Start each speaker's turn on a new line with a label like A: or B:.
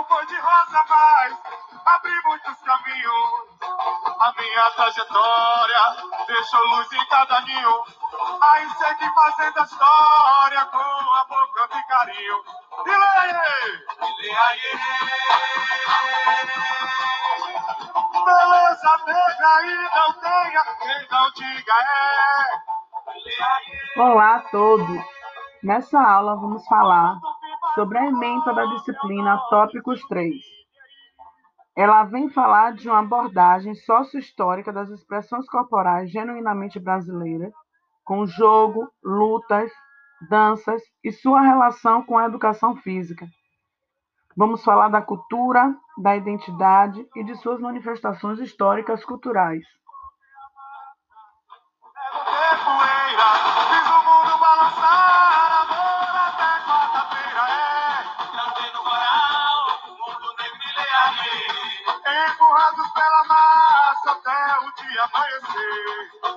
A: não foi de rosa, mas abri muitos caminhos. A minha trajetória deixou luz em cada ninho. Aí segui fazendo a história com amor, canto e carinho. E lê! Beleza negra e não tenha quem não diga é.
B: Olá a todos! Nessa aula vamos falar sobre a ementa da disciplina Tópicos 3. Ela vem falar de uma abordagem sócio-histórica das expressões corporais genuinamente brasileiras, com jogo, lutas, danças e sua relação com a educação física. Vamos falar da cultura, da identidade e de suas manifestações históricas culturais.
A: É Empurrados pela massa até o dia amanhecer.